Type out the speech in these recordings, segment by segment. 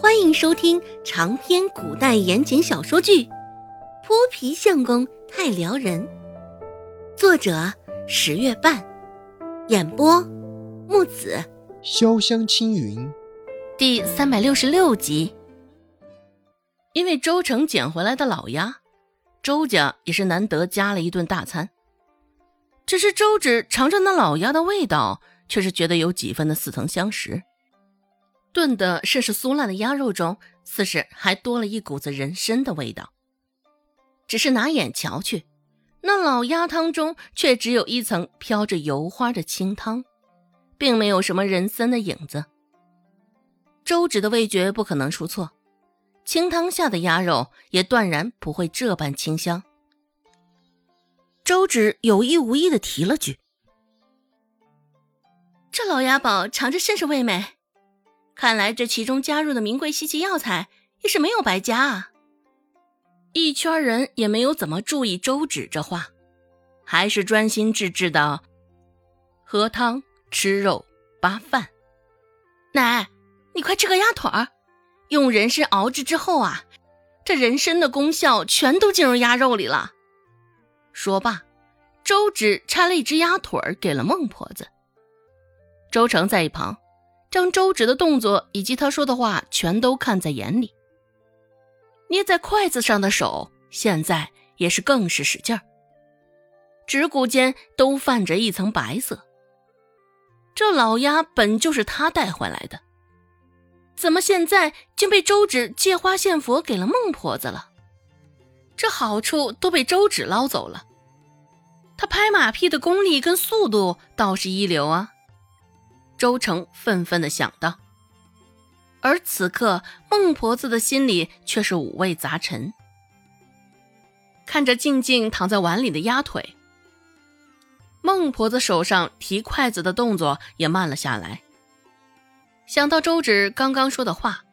欢迎收听长篇古代言情小说剧《泼皮相公太撩人》，作者十月半，演播木子潇湘青云，第三百六十六集。因为周成捡回来的老鸭，周家也是难得加了一顿大餐。只是周芷尝尝那老鸭的味道，却是觉得有几分的似曾相识。炖的甚是酥烂的鸭肉中，似是还多了一股子人参的味道。只是拿眼瞧去，那老鸭汤中却只有一层飘着油花的清汤，并没有什么人参的影子。周芷的味觉不可能出错，清汤下的鸭肉也断然不会这般清香。周芷有意无意的提了句：“这老鸭宝尝着甚是味美。”看来这其中加入的名贵稀奇药材也是没有白加啊！一圈人也没有怎么注意周芷这话，还是专心致志的喝汤、吃肉、扒饭。奶，你快吃个鸭腿儿，用人参熬制之后啊，这人参的功效全都进入鸭肉里了。说罢，周芷拆了一只鸭腿儿给了孟婆子。周成在一旁。将周芷的动作以及他说的话全都看在眼里，捏在筷子上的手现在也是更是使劲儿，指骨间都泛着一层白色。这老鸭本就是他带回来的，怎么现在竟被周芷借花献佛给了孟婆子了？这好处都被周芷捞走了，他拍马屁的功力跟速度倒是一流啊！周成愤愤的想到，而此刻孟婆子的心里却是五味杂陈。看着静静躺在碗里的鸭腿，孟婆子手上提筷子的动作也慢了下来。想到周芷刚刚说的话，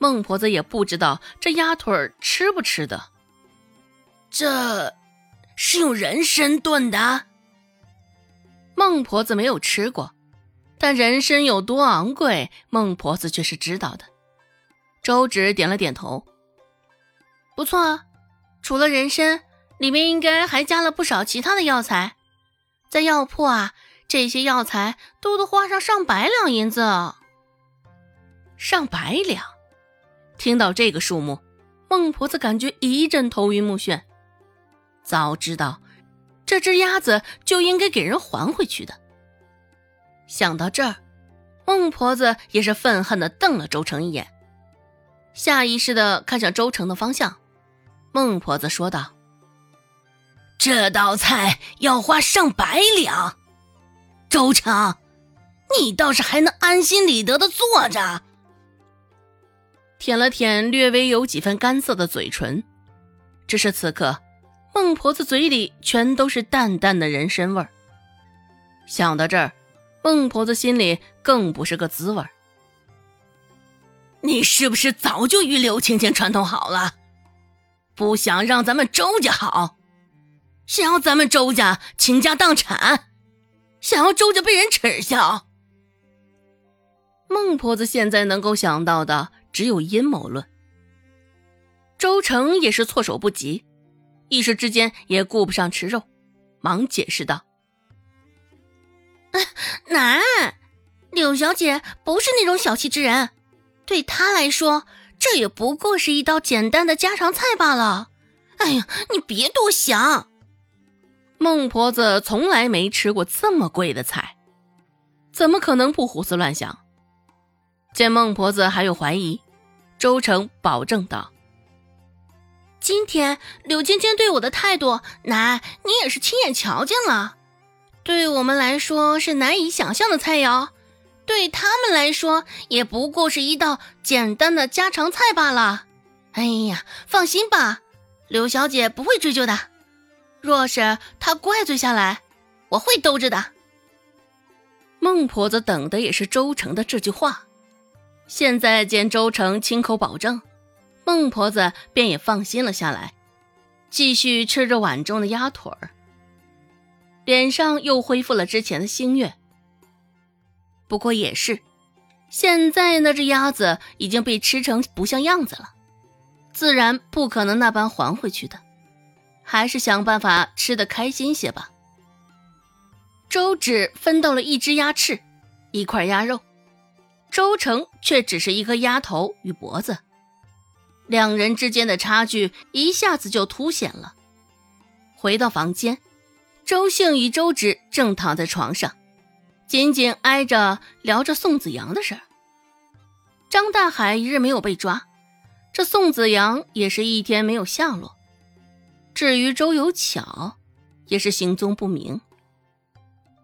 孟婆子也不知道这鸭腿吃不吃的。这是用人参炖的。孟婆子没有吃过。但人参有多昂贵，孟婆子却是知道的。周芷点了点头，不错啊。除了人参，里面应该还加了不少其他的药材。在药铺啊，这些药材都得花上上百两银子。上百两！听到这个数目，孟婆子感觉一阵头晕目眩。早知道这只鸭子就应该给人还回去的。想到这儿，孟婆子也是愤恨的瞪了周成一眼，下意识的看向周成的方向。孟婆子说道：“这道菜要花上百两，周成，你倒是还能安心理得的坐着。”舔了舔略微有几分干涩的嘴唇，只是此刻，孟婆子嘴里全都是淡淡的人参味儿。想到这儿。孟婆子心里更不是个滋味你是不是早就与刘青青串通好了，不想让咱们周家好，想要咱们周家倾家荡产，想要周家被人耻笑？孟婆子现在能够想到的只有阴谋论。周成也是措手不及，一时之间也顾不上吃肉，忙解释道。奶，柳小姐不是那种小气之人，对她来说，这也不过是一道简单的家常菜罢了。哎呀，你别多想。孟婆子从来没吃过这么贵的菜，怎么可能不胡思乱想？见孟婆子还有怀疑，周成保证道：“今天柳芊芊对我的态度，奶你也是亲眼瞧见了。”对我们来说是难以想象的菜肴，对他们来说也不过是一道简单的家常菜罢了。哎呀，放心吧，刘小姐不会追究的。若是她怪罪下来，我会兜着的。孟婆子等的也是周成的这句话，现在见周成亲口保证，孟婆子便也放心了下来，继续吃着碗中的鸭腿儿。脸上又恢复了之前的星月。不过也是，现在那只鸭子已经被吃成不像样子了，自然不可能那般还回去的，还是想办法吃得开心些吧。周芷分到了一只鸭翅，一块鸭肉，周成却只是一颗鸭头与脖子，两人之间的差距一下子就凸显了。回到房间，周兴与周芷正躺在床上。紧紧挨着聊着宋子阳的事儿。张大海一日没有被抓，这宋子阳也是一天没有下落。至于周有巧，也是行踪不明。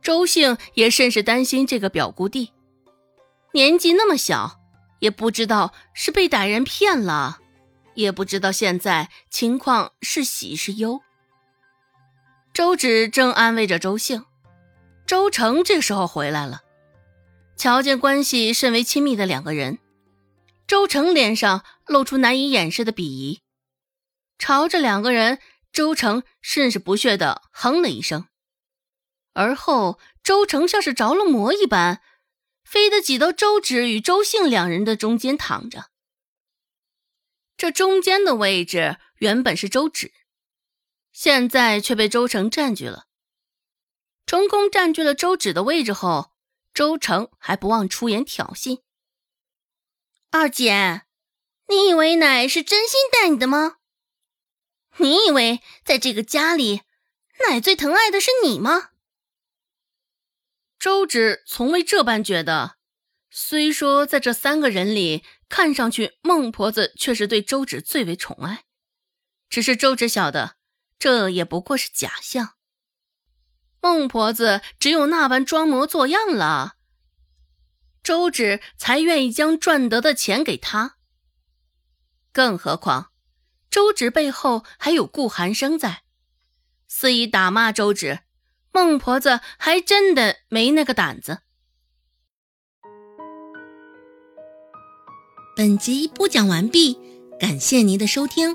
周姓也甚是担心这个表姑弟，年纪那么小，也不知道是被歹人骗了，也不知道现在情况是喜是忧。周芷正安慰着周姓。周成这时候回来了，瞧见关系甚为亲密的两个人，周成脸上露出难以掩饰的鄙夷，朝着两个人，周成甚是不屑的哼了一声，而后周成像是着了魔一般，飞得挤到周芷与周姓两人的中间躺着。这中间的位置原本是周芷，现在却被周成占据了。成功占据了周芷的位置后，周成还不忘出言挑衅：“二姐，你以为奶是真心待你的吗？你以为在这个家里，奶最疼爱的是你吗？”周芷从未这般觉得。虽说在这三个人里，看上去孟婆子却是对周芷最为宠爱，只是周芷晓得，这也不过是假象。孟婆子只有那般装模作样了，周芷才愿意将赚得的钱给他。更何况，周芷背后还有顾寒生在，肆意打骂周芷，孟婆子还真的没那个胆子。本集播讲完毕，感谢您的收听，